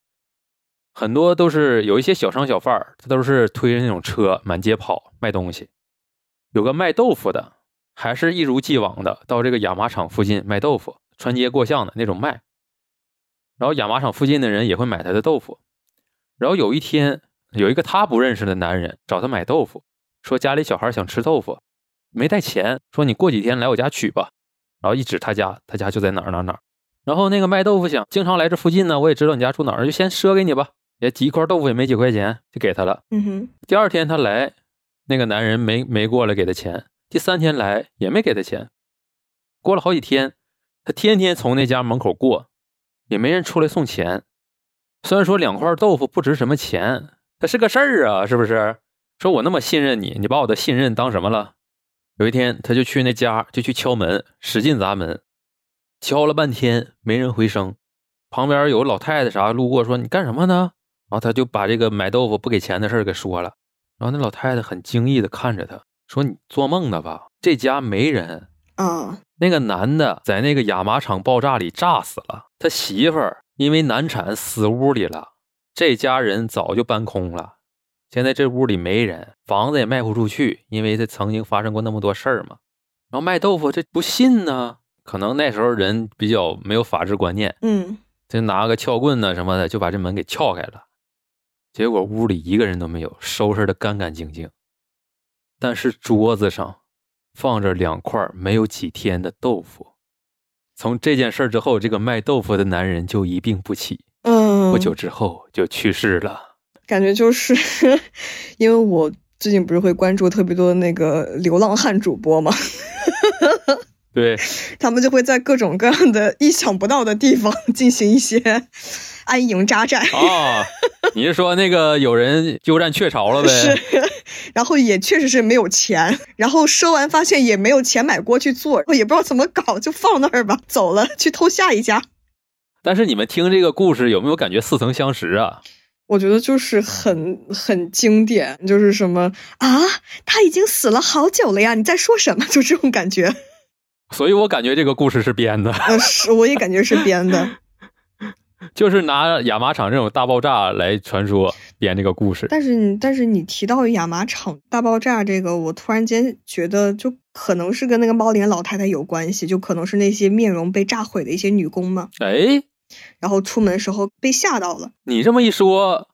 Speaker 2: 很多都是有一些小商小贩儿，他都是推着那种车满街跑卖东西。有个卖豆腐的，还是一如既往的到这个亚麻厂附近卖豆腐，穿街过巷的那种卖。然后亚麻厂附近的人也会买他的豆腐。然后有一天，有一个他不认识的男人找他买豆腐，说家里小孩想吃豆腐，没带钱，说你过几天来我家取吧。然后一指他家，他家就在哪儿哪儿哪儿。然后那个卖豆腐想经常来这附近呢，我也知道你家住哪儿，就先赊给你吧。也几块豆腐也没几块钱，就给他了。
Speaker 3: 嗯哼。
Speaker 2: 第二天他来，那个男人没没过来给他钱。第三天来也没给他钱。过了好几天，他天天从那家门口过，也没人出来送钱。虽然说两块豆腐不值什么钱，它是个事儿啊，是不是？说我那么信任你，你把我的信任当什么了？有一天，他就去那家，就去敲门，使劲砸门，敲了半天没人回声。旁边有个老太太啥路过，说你干什么呢？然后他就把这个买豆腐不给钱的事给说了。然后那老太太很惊异的看着他，说你做梦呢吧？这家没人
Speaker 3: 啊。
Speaker 2: 那个男的在那个亚麻厂爆炸里炸死了，他媳妇儿。因为难产死屋里了，这家人早就搬空了。现在这屋里没人，房子也卖不出去，因为他曾经发生过那么多事儿嘛。然后卖豆腐这不信呢，可能那时候人比较没有法治观念，
Speaker 3: 嗯，
Speaker 2: 就拿个撬棍呢什么的就把这门给撬开了。结果屋里一个人都没有，收拾的干干净净。但是桌子上放着两块没有几天的豆腐。从这件事之后，这个卖豆腐的男人就一病不起，
Speaker 3: 嗯，
Speaker 2: 不久之后就去世了。
Speaker 3: 感觉就是 *laughs* 因为我最近不是会关注特别多的那个流浪汉主播吗？*laughs*
Speaker 2: 对，
Speaker 3: 他们就会在各种各样的意想不到的地方 *laughs* 进行一些安营扎寨
Speaker 2: 啊。你是说那个有人鸠占鹊巢了呗？
Speaker 3: 是。然后也确实是没有钱，然后收完发现也没有钱买锅去做，也不知道怎么搞，就放那儿吧，走了去偷下一家。
Speaker 2: 但是你们听这个故事有没有感觉似曾相识啊？
Speaker 3: 我觉得就是很很经典，就是什么啊，他已经死了好久了呀，你在说什么？*laughs* 就这种感觉。
Speaker 2: 所以我感觉这个故事是编的。
Speaker 3: 呃，*laughs* 是，我也感觉是编的。
Speaker 2: 就是拿亚麻厂这种大爆炸来传说编这个故事，
Speaker 3: 但是但是你提到亚麻厂大爆炸这个，我突然间觉得就可能是跟那个猫脸老太太有关系，就可能是那些面容被炸毁的一些女工嘛。
Speaker 2: 哎，
Speaker 3: 然后出门的时候被吓到了。
Speaker 2: 你这么一说，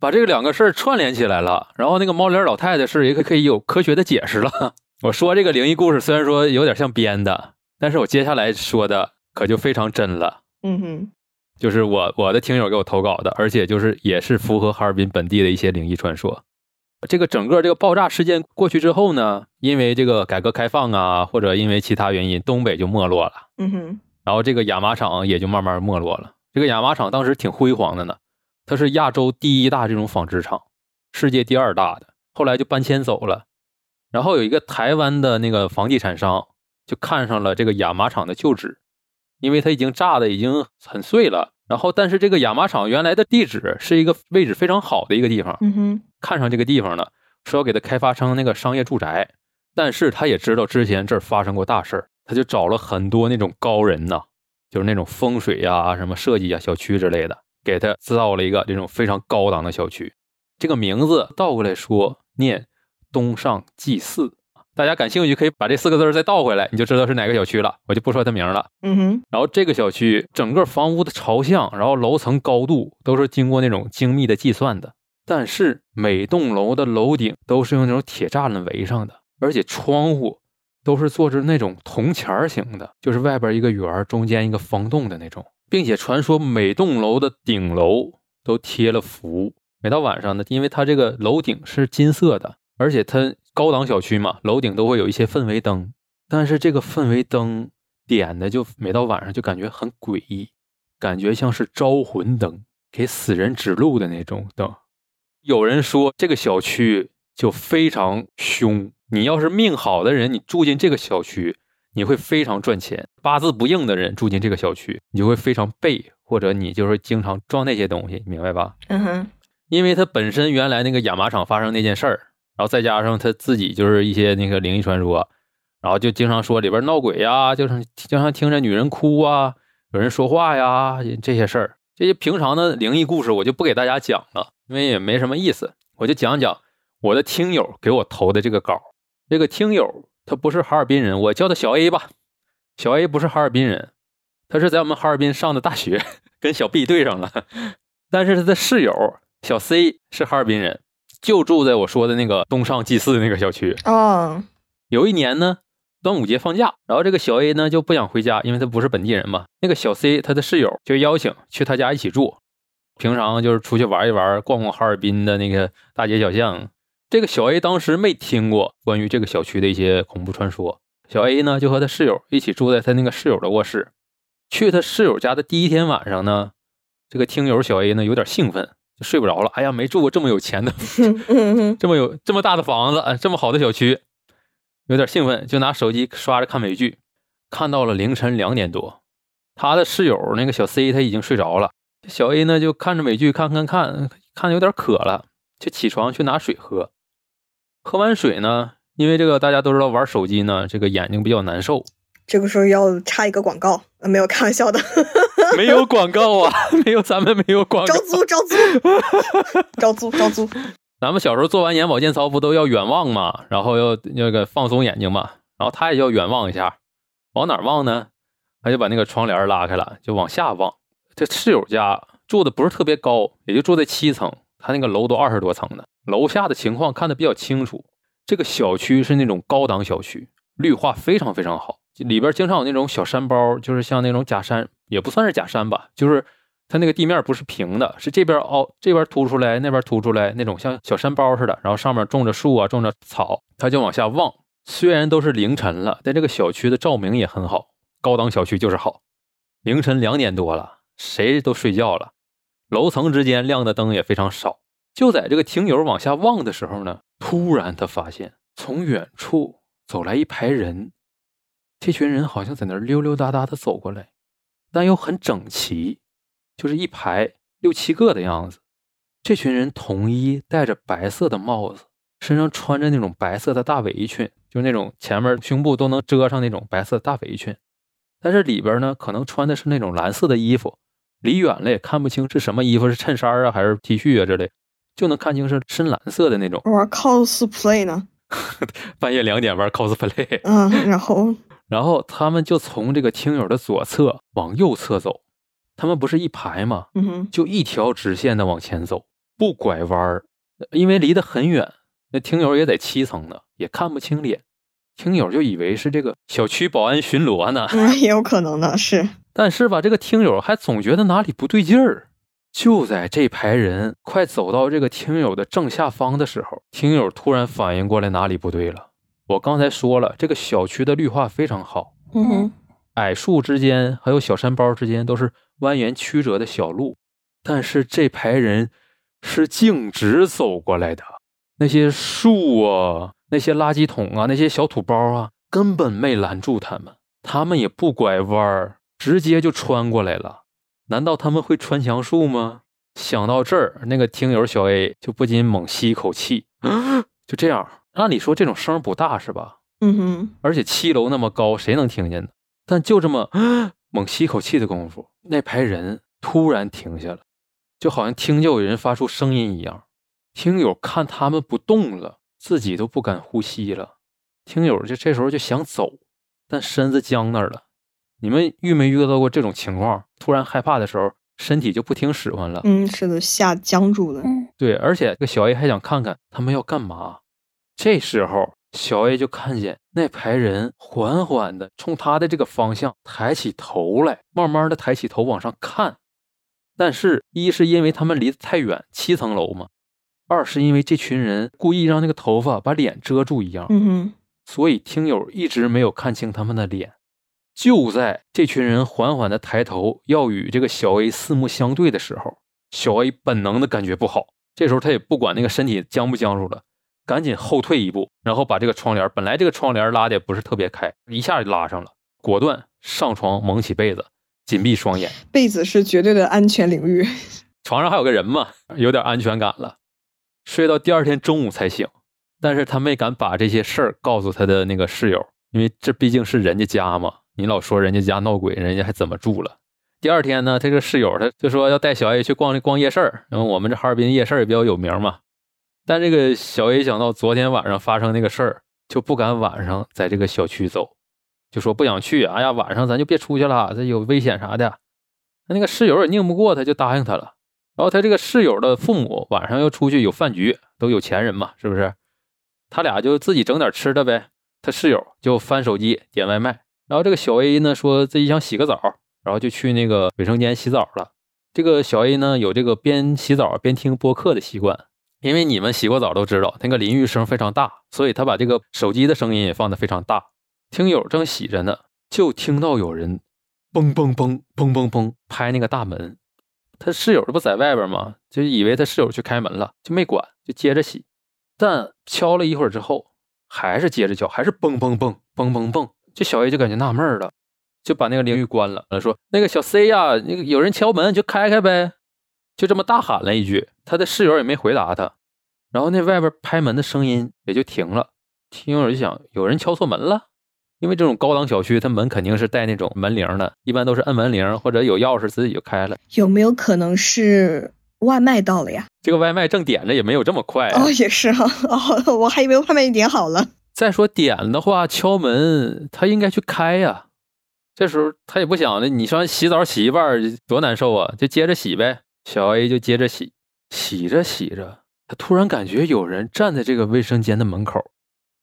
Speaker 2: 把这个两个事儿串联起来了，然后那个猫脸老太太事也可可以有科学的解释了。我说这个灵异故事虽然说有点像编的，但是我接下来说的可就非常真了。
Speaker 3: 嗯哼。
Speaker 2: 就是我我的听友给我投稿的，而且就是也是符合哈尔滨本地的一些灵异传说。这个整个这个爆炸事件过去之后呢，因为这个改革开放啊，或者因为其他原因，东北就没落了。
Speaker 3: 嗯哼。
Speaker 2: 然后这个亚麻厂也就慢慢没落了。这个亚麻厂当时挺辉煌的呢，它是亚洲第一大这种纺织厂，世界第二大的。后来就搬迁走了。然后有一个台湾的那个房地产商就看上了这个亚麻厂的旧址。因为它已经炸的已经很碎了，然后但是这个亚麻厂原来的地址是一个位置非常好的一个地方，
Speaker 3: 嗯哼，
Speaker 2: 看上这个地方了，说要给它开发成那个商业住宅，但是他也知道之前这儿发生过大事儿，他就找了很多那种高人呐，就是那种风水呀、什么设计啊、小区之类的，给他造了一个这种非常高档的小区。这个名字倒过来说念东上祭祀，大家感兴趣可以把这四个字儿再倒回来，你就知道是哪个小区了。我就不说它名了。
Speaker 3: 嗯哼，
Speaker 2: 然后这个小区整个房屋的朝向，然后楼层高度都是经过那种精密的计算的，但是每栋楼的楼顶都是用那种铁栅栏围上的，而且窗户都是做成那种铜钱儿形的，就是外边一个圆儿，中间一个方洞的那种，并且传说每栋楼的顶楼都贴了符，每到晚上呢，因为它这个楼顶是金色的，而且它高档小区嘛，楼顶都会有一些氛围灯，但是这个氛围灯点的就每到晚上就感觉很诡异，感觉像是招魂灯，给死人指路的那种灯。有人说这个小区就非常凶，你要是命好的人，你住进这个小区，你会非常赚钱；八字不硬的人住进这个小区，你就会非常背，或者你就是经常撞那些东西，明白吧？
Speaker 3: 嗯哼，
Speaker 2: 因为它本身原来那个亚麻厂发生那件事儿，然后再加上他自己就是一些那个灵异传说，然后就经常说里边闹鬼呀，就是经常听着女人哭啊，有人说话呀这些事儿。这些平常的灵异故事我就不给大家讲了，因为也没什么意思，我就讲讲我的听友给我投的这个稿。这个听友他不是哈尔滨人，我叫他小 A 吧。小 A 不是哈尔滨人，他是在我们哈尔滨上的大学，*laughs* 跟小 B 对上了。*laughs* 但是他的室友小 C 是哈尔滨人，就住在我说的那个东上祭祀那个小区。
Speaker 3: 哦，
Speaker 2: 有一年呢，端午节放假，然后这个小 A 呢就不想回家，因为他不是本地人嘛。那个小 C 他的室友就邀请去他家一起住，平常就是出去玩一玩，逛逛哈尔滨的那个大街小巷。这个小 A 当时没听过关于这个小区的一些恐怖传说，小 A 呢就和他室友一起住在他那个室友的卧室。去他室友家的第一天晚上呢，这个听友小 A 呢有点兴奋，就睡不着了。哎呀，没住过这么有钱的 *laughs* 这么有这么大的房子，哎，这么好的小区，有点兴奋，就拿手机刷着看美剧，看到了凌晨两点多，他的室友那个小 C 他已经睡着了，小 A 呢就看着美剧看看看，看的有点渴了，就起床去拿水喝，喝完水呢，因为这个大家都知道玩手机呢，这个眼睛比较难受，
Speaker 3: 这个时候要插一个广告，呃，没有开玩笑的，*laughs*
Speaker 2: 没有广告啊，*laughs* 没有咱们没有广告
Speaker 3: 招，租招租招租 *laughs* 招租，
Speaker 2: 咱们小时候做完眼保健操不都要远望嘛，然后要那个放松眼睛嘛，然后他也要远望一下，往哪儿望呢？他就把那个窗帘拉开了，就往下望。这室友家住的不是特别高，也就住在七层，他那个楼都二十多层的，楼下的情况看得比较清楚。这个小区是那种高档小区，绿化非常非常好，里边经常有那种小山包，就是像那种假山，也不算是假山吧，就是它那个地面不是平的，是这边凹，这边凸出来，那边凸出来，那种像小山包似的，然后上面种着树啊，种着草，他就往下望。虽然都是凌晨了，但这个小区的照明也很好，高档小区就是好。凌晨两点多了，谁都睡觉了，楼层之间亮的灯也非常少。就在这个听友往下望的时候呢，突然他发现从远处走来一排人，这群人好像在那溜溜达达的走过来，但又很整齐，就是一排六七个的样子。这群人统一戴着白色的帽子，身上穿着那种白色的大围裙，就是那种前面胸部都能遮上那种白色的大围裙。但是里边呢，可能穿的是那种蓝色的衣服，离远了也看不清是什么衣服，是衬衫啊还是 T 恤啊之类，就能看清是深蓝色的那种。
Speaker 3: 玩 cosplay 呢，*laughs*
Speaker 2: 半夜两点玩 cosplay，
Speaker 3: 嗯，然后
Speaker 2: 然后他们就从这个听友的左侧往右侧走，他们不是一排吗？
Speaker 3: 嗯哼，
Speaker 2: 就一条直线的往前走，不拐弯儿，因为离得很远。那听友也在七层呢，也看不清脸，听友就以为是这个小区保安巡逻呢。
Speaker 3: 嗯，也有可能呢是，
Speaker 2: 但是吧，这个听友还总觉得哪里不对劲儿。就在这排人快走到这个听友的正下方的时候，听友突然反应过来哪里不对了。我刚才说了，这个小区的绿化非常好，
Speaker 3: 嗯哼，
Speaker 2: 矮树之间还有小山包之间都是蜿蜒曲折的小路，但是这排人是径直走过来的，那些树啊、那些垃圾桶啊、那些小土包啊，根本没拦住他们，他们也不拐弯儿，直接就穿过来了。难道他们会穿墙术吗？想到这儿，那个听友小 A 就不禁猛吸一口气，*gasps* 就这样。按理说这种声不大是吧？
Speaker 3: 嗯哼，
Speaker 2: 而且七楼那么高，谁能听见呢？但就这么猛吸一口气的功夫，那排人突然停下了，就好像听见有人发出声音一样。听友看他们不动了，自己都不敢呼吸了。听友就这时候就想走，但身子僵那儿了。你们遇没遇到过这种情况？突然害怕的时候，身体就不听使唤了。
Speaker 3: 嗯，是的，吓僵住了。
Speaker 4: 嗯，
Speaker 2: 对，而且这个小 A 还想看看他们要干嘛。这时候，小 A 就看见那排人缓缓的冲他的这个方向抬起头来，慢慢的抬起头往上看。但是，一是因为他们离得太远，七层楼嘛；二是因为这群人故意让那个头发把脸遮住一样，
Speaker 3: 嗯哼，
Speaker 2: 所以听友一直没有看清他们的脸。就在这群人缓缓的抬头要与这个小 A 四目相对的时候，小 A 本能的感觉不好。这时候他也不管那个身体僵不僵住了，赶紧后退一步，然后把这个窗帘，本来这个窗帘拉的也不是特别开，一下就拉上了，果断上床蒙起被子，紧闭双眼。
Speaker 3: 被子是绝对的安全领域。
Speaker 2: 床上还有个人嘛，有点安全感了。睡到第二天中午才醒，但是他没敢把这些事儿告诉他的那个室友，因为这毕竟是人家家嘛。你老说人家家闹鬼，人家还怎么住了？第二天呢，这个室友他就说要带小 A 去逛逛夜市儿，然后我们这哈尔滨夜市也比较有名嘛。但这个小 A 想到昨天晚上发生那个事儿，就不敢晚上在这个小区走，就说不想去。哎呀，晚上咱就别出去了，这有危险啥的。那那个室友也拧不过他，就答应他了。然后他这个室友的父母晚上要出去有饭局，都有钱人嘛，是不是？他俩就自己整点吃的呗。他室友就翻手机点外卖。然后这个小 A 呢说自己想洗个澡，然后就去那个卫生间洗澡了。这个小 A 呢有这个边洗澡边听播客的习惯，因为你们洗过澡都知道那个淋浴声非常大，所以他把这个手机的声音也放得非常大。听友正洗着呢，就听到有人嘣嘣嘣嘣嘣嘣拍那个大门。他室友这不在外边吗？就以为他室友去开门了，就没管，就接着洗。但敲了一会儿之后，还是接着敲，还是嘣嘣嘣嘣嘣嘣。这小 A 就感觉纳闷了，就把那个淋浴关了。说：“那个小 C 呀，那个有人敲门，就开开呗。”就这么大喊了一句，他的室友也没回答他。然后那外边拍门的声音也就停了。听友就想，有人敲错门了，因为这种高档小区，它门肯定是带那种门铃的，一般都是摁门铃或者有钥匙自己就开了。
Speaker 3: 有没有可能是外卖到了呀？
Speaker 2: 这个外卖正点着，也没有这么快。
Speaker 3: 哦，也是哈。哦，我还以为外卖点好了。
Speaker 2: 再说点的话，敲门他应该去开呀。这时候他也不想的，你说洗澡洗一半多难受啊，就接着洗呗。小 A 就接着洗，洗着洗着，他突然感觉有人站在这个卫生间的门口，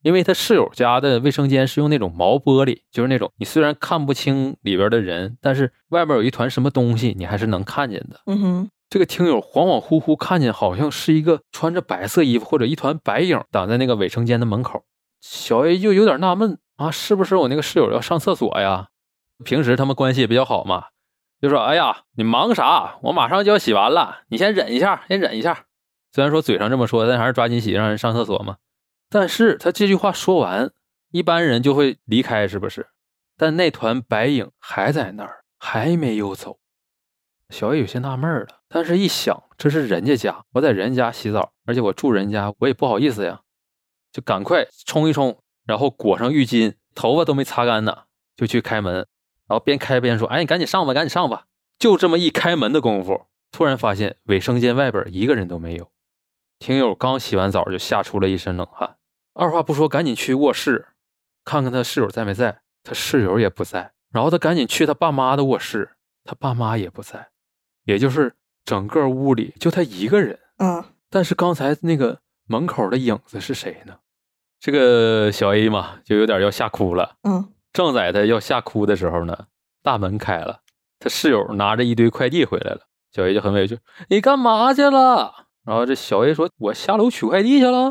Speaker 2: 因为他室友家的卫生间是用那种毛玻璃，就是那种你虽然看不清里边的人，但是外边有一团什么东西，你还是能看见的。
Speaker 3: 嗯哼，
Speaker 2: 这个听友恍恍惚惚看见，好像是一个穿着白色衣服或者一团白影挡在那个卫生间的门口。小 A 就有点纳闷啊，是不是我那个室友要上厕所呀？平时他们关系也比较好嘛，就说：“哎呀，你忙啥？我马上就要洗完了，你先忍一下，先忍一下。”虽然说嘴上这么说，但还是抓紧洗，让人上厕所嘛。但是他这句话说完，一般人就会离开，是不是？但那团白影还在那儿，还没有走。小 A 有些纳闷了，但是一想，这是人家家，我在人家洗澡，而且我住人家，我也不好意思呀。就赶快冲一冲，然后裹上浴巾，头发都没擦干呢，就去开门。然后边开边说：“哎，你赶紧上吧，赶紧上吧。”就这么一开门的功夫，突然发现卫生间外边一个人都没有。听友刚洗完澡就吓出了一身冷汗，二话不说赶紧去卧室看看他室友在没在。他室友也不在。然后他赶紧去他爸妈的卧室，他爸妈也不在。也就是整个屋里就他一个人。
Speaker 3: 嗯。
Speaker 2: 但是刚才那个门口的影子是谁呢？这个小 A 嘛，就有点要吓哭了。
Speaker 3: 嗯，
Speaker 2: 正在他要吓哭的时候呢，大门开了，他室友拿着一堆快递回来了。小 A 就很委屈：“你干嘛去了？”然后这小 A 说：“我下楼取快递去了。”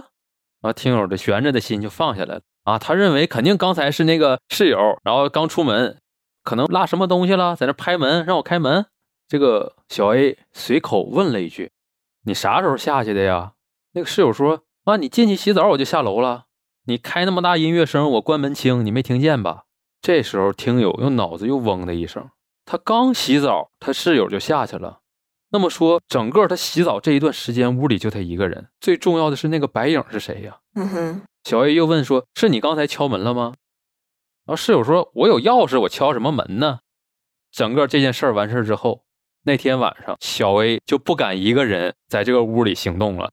Speaker 2: 然后听友的悬着的心就放下来了。啊，他认为肯定刚才是那个室友，然后刚出门，可能落什么东西了，在那拍门让我开门。这个小 A 随口问了一句：“你啥时候下去的呀？”那个室友说：“啊，你进去洗澡，我就下楼了。”你开那么大音乐声，我关门轻，你没听见吧？这时候听友又脑子又嗡的一声，他刚洗澡，他室友就下去了。那么说，整个他洗澡这一段时间，屋里就他一个人。最重要的是那个白影是谁呀？
Speaker 3: 嗯哼。
Speaker 2: 小 A 又问说：“是你刚才敲门了吗？”然后室友说：“我有钥匙，我敲什么门呢？”整个这件事儿完事儿之后，那天晚上小 A 就不敢一个人在这个屋里行动了。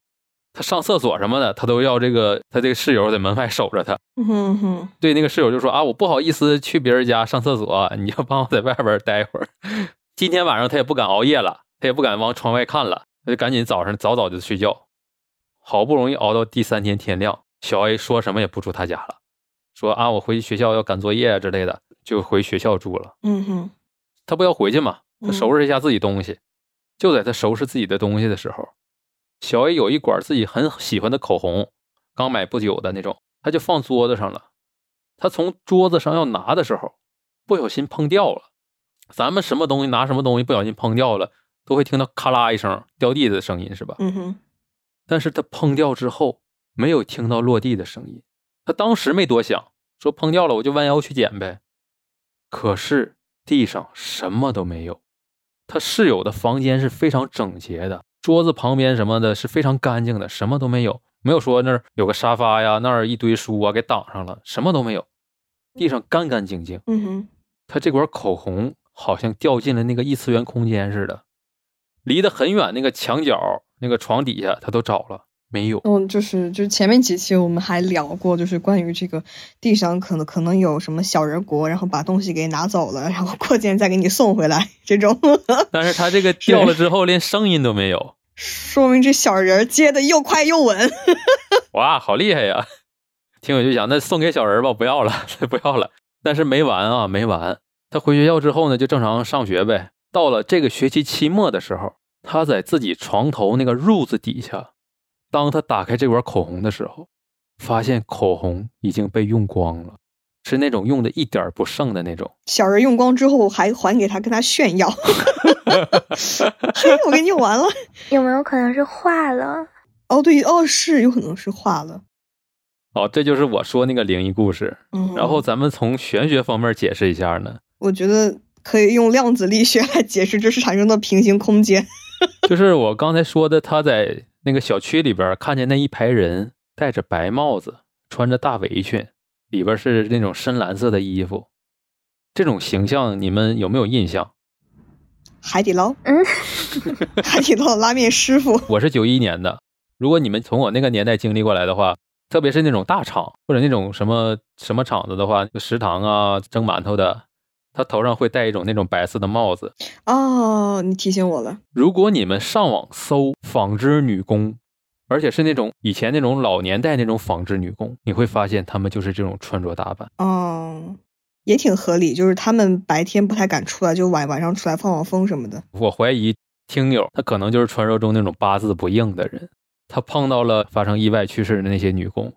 Speaker 2: 他上厕所什么的，他都要这个他这个室友在门外守着他。
Speaker 3: 嗯哼哼，
Speaker 2: 对那个室友就说啊，我不好意思去别人家上厕所，你要帮我在外边待会儿。今天晚上他也不敢熬夜了，他也不敢往窗外看了，他就赶紧早上早早就睡觉。好不容易熬到第三天天亮，小 A 说什么也不住他家了，说啊我回学校要赶作业啊之类的，就回学校住了。
Speaker 3: 嗯哼，
Speaker 2: 他不要回去嘛，他
Speaker 3: 嗯
Speaker 2: 收拾一下自己东西。就在他收拾自己的东西的时候，小 A 有一管自己很喜欢的口红，刚买不久的那种，他就放桌子上了。他从桌子上要拿的时候，不小心碰掉了。咱们什么东西拿什么东西不小心碰掉了，都会听到咔啦一声掉地的声音，是吧？
Speaker 3: 嗯哼，
Speaker 2: 但是他碰掉之后，没有听到落地的声音。他当时没多想，说碰掉了我就弯腰去捡呗。可是地上什么都没有。他室友的房间是非常整洁的，桌子旁边什么的是非常干净的，什么都没有，没有说那儿有个沙发呀，那儿一堆书啊给挡上了，什么都没有，地上干干净净。
Speaker 3: 嗯哼，
Speaker 2: 他这管口红好像掉进了那个异次元空间似的，离得很远那个墙角、那个床底下，他都找了，没有。
Speaker 3: 嗯，就是就是前面几期我们还聊过，就是关于这个地上可能可能有什么小人国，然后把东西给拿走了，然后过几天再给你送回来，这种，*laughs*
Speaker 2: 但是他这个掉了之后，连声音都没有，
Speaker 3: 说明这小人接的又快又稳。*laughs*
Speaker 2: 哇，好厉害呀！*laughs* 听友就想，那送给小人吧，不要了，不要了。但是没完啊，没完。他回学校之后呢，就正常上学呗。到了这个学期期末的时候，他在自己床头那个褥子底下，当他打开这管口红的时候，发现口红已经被用光了，是那种用的一点不剩的那种。
Speaker 3: 小人用光之后还还给他，跟他炫耀，嘿，*laughs* 我给你用完了。
Speaker 4: 有没有可能是化了？
Speaker 3: 哦，对，哦，是有可能是化了。
Speaker 2: 哦，这就是我说那个灵异故事。
Speaker 3: 嗯，
Speaker 2: 然后咱们从玄学方面解释一下呢，
Speaker 3: 我觉得可以用量子力学来解释这是产生的平行空间。
Speaker 2: 就是我刚才说的，他在那个小区里边看见那一排人戴着白帽子，穿着大围裙，里边是那种深蓝色的衣服，这种形象你们有没有印象？
Speaker 3: 海底捞，
Speaker 4: 嗯，
Speaker 3: 海底捞拉面师傅，
Speaker 2: 我是九一年的，如果你们从我那个年代经历过来的话，特别是那种大厂或者那种什么什么厂子的话，食堂啊蒸馒头的，他头上会戴一种那种白色的帽子。
Speaker 3: 哦，你提醒我了。
Speaker 2: 如果你们上网搜纺织女工，而且是那种以前那种老年代那种纺织女工，你会发现她们就是这种穿着打扮。
Speaker 3: 哦，也挺合理，就是他们白天不太敢出来，就晚晚上出来放放风什么的。
Speaker 2: 我怀疑听友他可能就是传说中那种八字不硬的人，他碰到了发生意外去世的那些女工。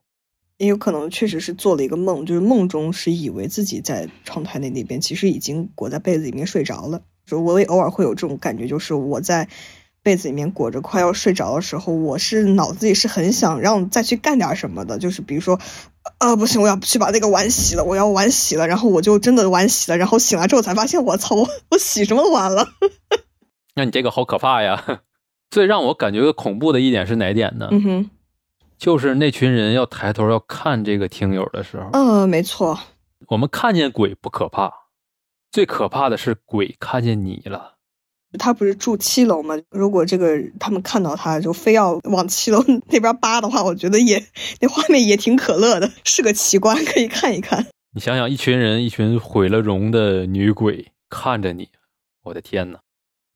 Speaker 3: 也有可能确实是做了一个梦，就是梦中是以为自己在窗台那那边，其实已经裹在被子里面睡着了。就我也偶尔会有这种感觉，就是我在被子里面裹着快要睡着的时候，我是脑子里是很想让再去干点什么的，就是比如说，呃，不行，我要去把那个碗洗了，我要碗洗了，然后我就真的碗洗了，然后醒来之后才发现，我操，我我洗什么碗了？*laughs*
Speaker 2: 那你这个好可怕呀！*laughs* 最让我感觉恐怖的一点是哪点呢？
Speaker 3: 嗯哼，
Speaker 2: 就是那群人要抬头要看这个听友的时候，
Speaker 3: 嗯，没错，
Speaker 2: 我们看见鬼不可怕，最可怕的是鬼看见你了。
Speaker 3: 他不是住七楼吗？如果这个他们看到他就非要往七楼那边扒的话，我觉得也那画面也挺可乐的，是个奇观，可以看一看。
Speaker 2: 你想想，一群人，一群毁了容的女鬼看着你，我的天呐！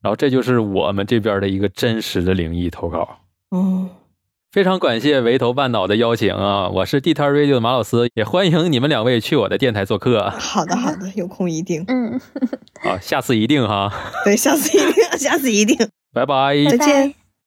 Speaker 2: 然后这就是我们这边的一个真实的灵异投稿。
Speaker 3: 哦，
Speaker 2: 非常感谢围头半岛的邀请啊！我是地摊 radio 的马老师，也欢迎你们两位去我的电台做客
Speaker 3: 好的好的，有空一定。
Speaker 4: 嗯，
Speaker 2: 好！下次一定哈，
Speaker 3: 对，下次一定，下次一定。
Speaker 2: 拜拜。
Speaker 3: 再见。